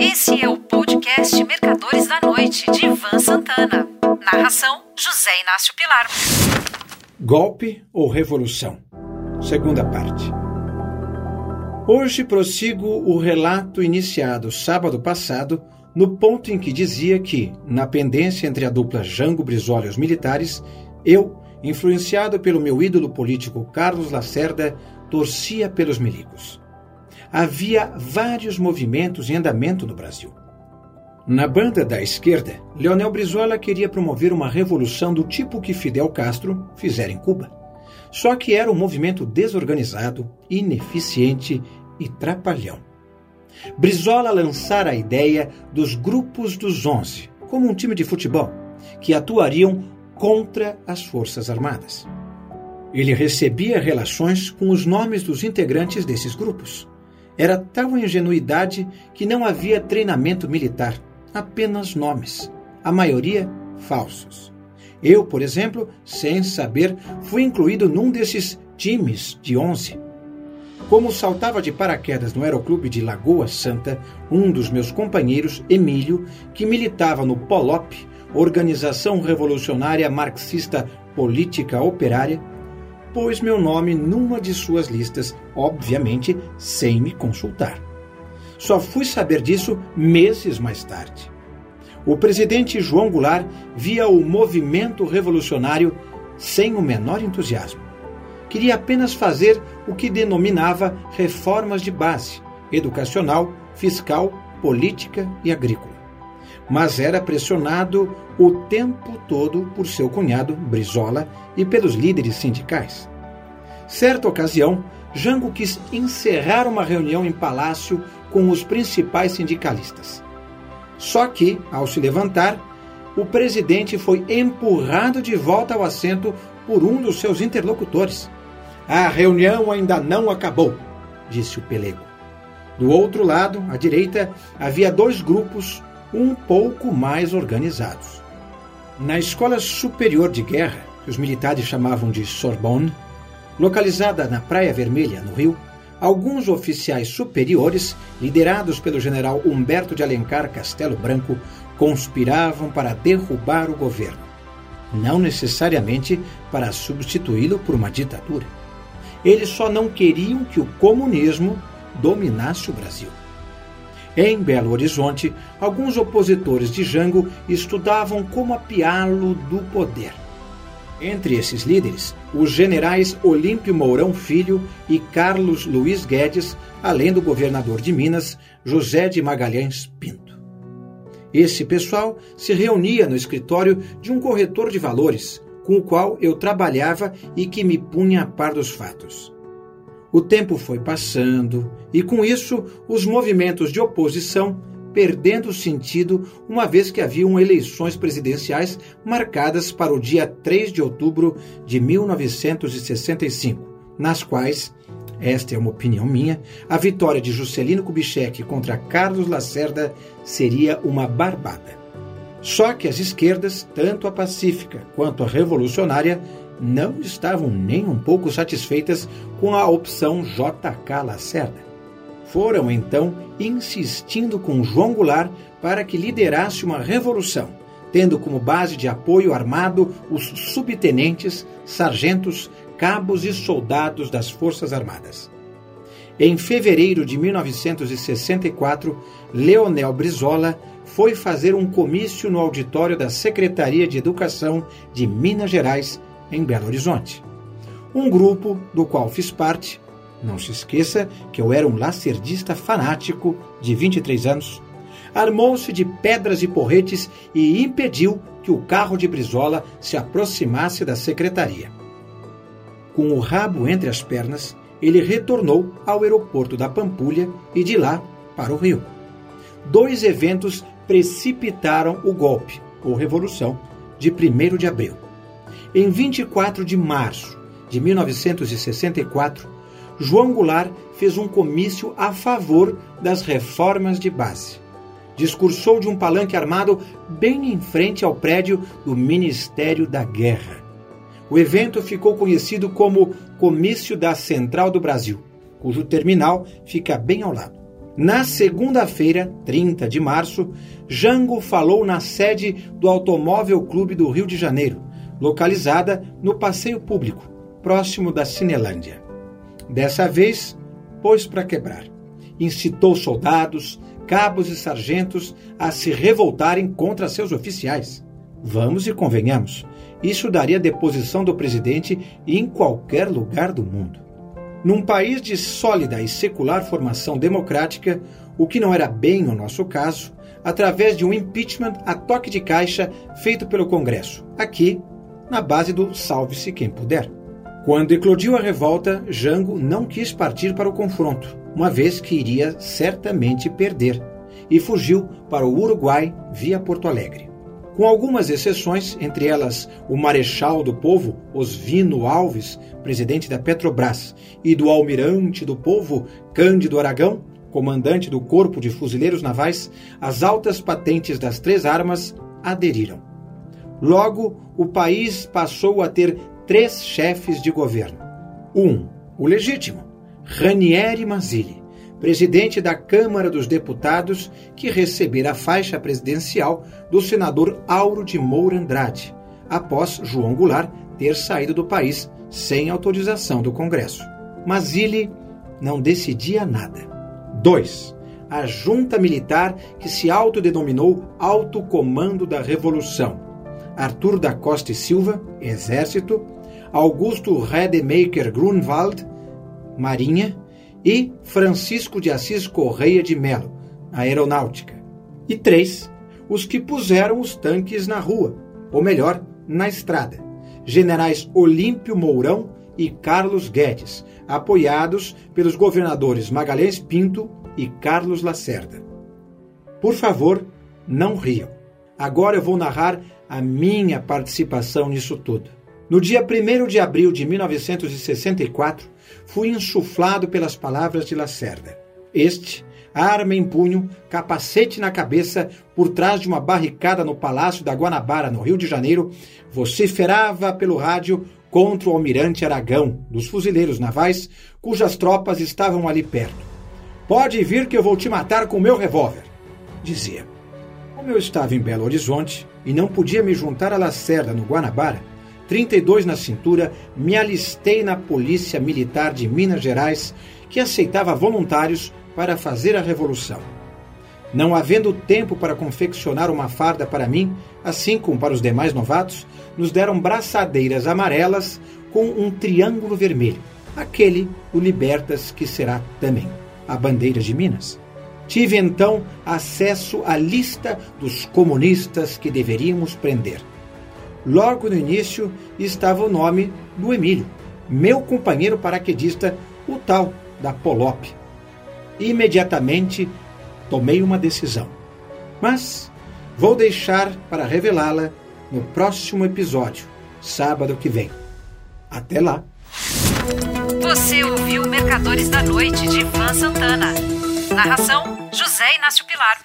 Esse é o podcast Mercadores da Noite, de Ivan Santana. Narração: José Inácio Pilar. Golpe ou Revolução? Segunda parte. Hoje prossigo o relato iniciado sábado passado, no ponto em que dizia que, na pendência entre a dupla Jango Brizola e os militares, eu, influenciado pelo meu ídolo político Carlos Lacerda, torcia pelos milicos havia vários movimentos em andamento no Brasil. Na banda da esquerda, Leonel Brizola queria promover uma revolução do tipo que Fidel Castro fizera em Cuba. Só que era um movimento desorganizado, ineficiente e trapalhão. Brizola lançara a ideia dos grupos dos onze, como um time de futebol, que atuariam contra as Forças Armadas. Ele recebia relações com os nomes dos integrantes desses grupos. Era tal ingenuidade que não havia treinamento militar, apenas nomes, a maioria falsos. Eu, por exemplo, sem saber, fui incluído num desses times de 11. Como saltava de paraquedas no Aeroclube de Lagoa Santa, um dos meus companheiros, Emílio, que militava no POLOP, Organização Revolucionária Marxista Política Operária, pôs meu nome numa de suas listas, obviamente sem me consultar. Só fui saber disso meses mais tarde. O presidente João Goulart via o movimento revolucionário sem o menor entusiasmo. Queria apenas fazer o que denominava reformas de base, educacional, fiscal, política e agrícola. Mas era pressionado o tempo todo por seu cunhado, Brizola, e pelos líderes sindicais. Certa ocasião, Jango quis encerrar uma reunião em palácio com os principais sindicalistas. Só que, ao se levantar, o presidente foi empurrado de volta ao assento por um dos seus interlocutores. A reunião ainda não acabou, disse o pelego. Do outro lado, à direita, havia dois grupos um pouco mais organizados. Na Escola Superior de Guerra, que os militares chamavam de Sorbonne, localizada na Praia Vermelha, no Rio, alguns oficiais superiores, liderados pelo general Humberto de Alencar Castelo Branco, conspiravam para derrubar o governo, não necessariamente para substituí-lo por uma ditadura. Eles só não queriam que o comunismo dominasse o Brasil. Em Belo Horizonte, alguns opositores de Jango estudavam como apiá-lo do poder. Entre esses líderes, os generais Olímpio Mourão Filho e Carlos Luiz Guedes, além do governador de Minas, José de Magalhães Pinto. Esse pessoal se reunia no escritório de um corretor de valores, com o qual eu trabalhava e que me punha a par dos fatos. O tempo foi passando e, com isso, os movimentos de oposição perdendo sentido uma vez que haviam eleições presidenciais marcadas para o dia 3 de outubro de 1965, nas quais, esta é uma opinião minha, a vitória de Juscelino Kubitschek contra Carlos Lacerda seria uma barbada. Só que as esquerdas, tanto a pacífica quanto a revolucionária, não estavam nem um pouco satisfeitas com a opção JK Lacerda. Foram então insistindo com João Goulart para que liderasse uma revolução, tendo como base de apoio armado os subtenentes, sargentos, cabos e soldados das Forças Armadas. Em fevereiro de 1964, Leonel Brizola foi fazer um comício no auditório da Secretaria de Educação de Minas Gerais em Belo Horizonte. Um grupo do qual fiz parte, não se esqueça que eu era um lacerdista fanático de 23 anos, armou-se de pedras e porretes e impediu que o carro de Brizola se aproximasse da secretaria. Com o rabo entre as pernas, ele retornou ao aeroporto da Pampulha e de lá para o Rio. Dois eventos precipitaram o golpe, ou revolução, de 1 de abril. Em 24 de março de 1964, João Goulart fez um comício a favor das reformas de base. Discursou de um palanque armado bem em frente ao prédio do Ministério da Guerra. O evento ficou conhecido como Comício da Central do Brasil, cujo terminal fica bem ao lado. Na segunda-feira, 30 de março, Jango falou na sede do Automóvel Clube do Rio de Janeiro, localizada no Passeio Público, próximo da Cinelândia. Dessa vez, pôs para quebrar. Incitou soldados, cabos e sargentos a se revoltarem contra seus oficiais. Vamos e convenhamos, isso daria deposição do presidente em qualquer lugar do mundo. Num país de sólida e secular formação democrática, o que não era bem o nosso caso, através de um impeachment a toque de caixa feito pelo Congresso, aqui, na base do salve-se quem puder. Quando eclodiu a revolta, Jango não quis partir para o confronto, uma vez que iria certamente perder, e fugiu para o Uruguai via Porto Alegre. Com algumas exceções, entre elas o Marechal do Povo, Osvino Alves, presidente da Petrobras, e do Almirante do Povo, Cândido Aragão, comandante do Corpo de Fuzileiros Navais, as altas patentes das três armas aderiram. Logo, o país passou a ter três chefes de governo. Um, o legítimo, Ranieri Mazzilli, presidente da Câmara dos Deputados, que recebera a faixa presidencial do senador Auro de Moura Andrade, após João Goulart ter saído do país sem autorização do Congresso. Mazzilli não decidia nada. 2. A junta militar que se autodenominou Alto Comando da Revolução. Arthur da Costa e Silva, Exército, Augusto Rademacher Grunwald, Marinha, e Francisco de Assis Correia de Melo, Aeronáutica. E três, os que puseram os tanques na rua, ou melhor, na estrada. Generais Olímpio Mourão e Carlos Guedes, apoiados pelos governadores Magalhães Pinto e Carlos Lacerda. Por favor, não riam. Agora eu vou narrar a minha participação nisso tudo. No dia 1 de abril de 1964, fui insuflado pelas palavras de Lacerda. Este, arma em punho, capacete na cabeça, por trás de uma barricada no Palácio da Guanabara, no Rio de Janeiro, vociferava pelo rádio contra o almirante Aragão, dos fuzileiros navais, cujas tropas estavam ali perto. Pode vir que eu vou te matar com meu revólver, dizia. Como eu estava em Belo Horizonte e não podia me juntar a Lacerda no Guanabara, 32 na cintura, me alistei na Polícia Militar de Minas Gerais, que aceitava voluntários para fazer a revolução. Não havendo tempo para confeccionar uma farda para mim, assim como para os demais novatos, nos deram braçadeiras amarelas com um triângulo vermelho, aquele o Libertas que será também a bandeira de Minas. Tive então acesso à lista dos comunistas que deveríamos prender. Logo no início estava o nome do Emílio, meu companheiro paraquedista, o tal da Polop. Imediatamente tomei uma decisão, mas vou deixar para revelá-la no próximo episódio, sábado que vem. Até lá! Você ouviu Mercadores da Noite de Ivan Santana. Narração: José Inácio Pilar.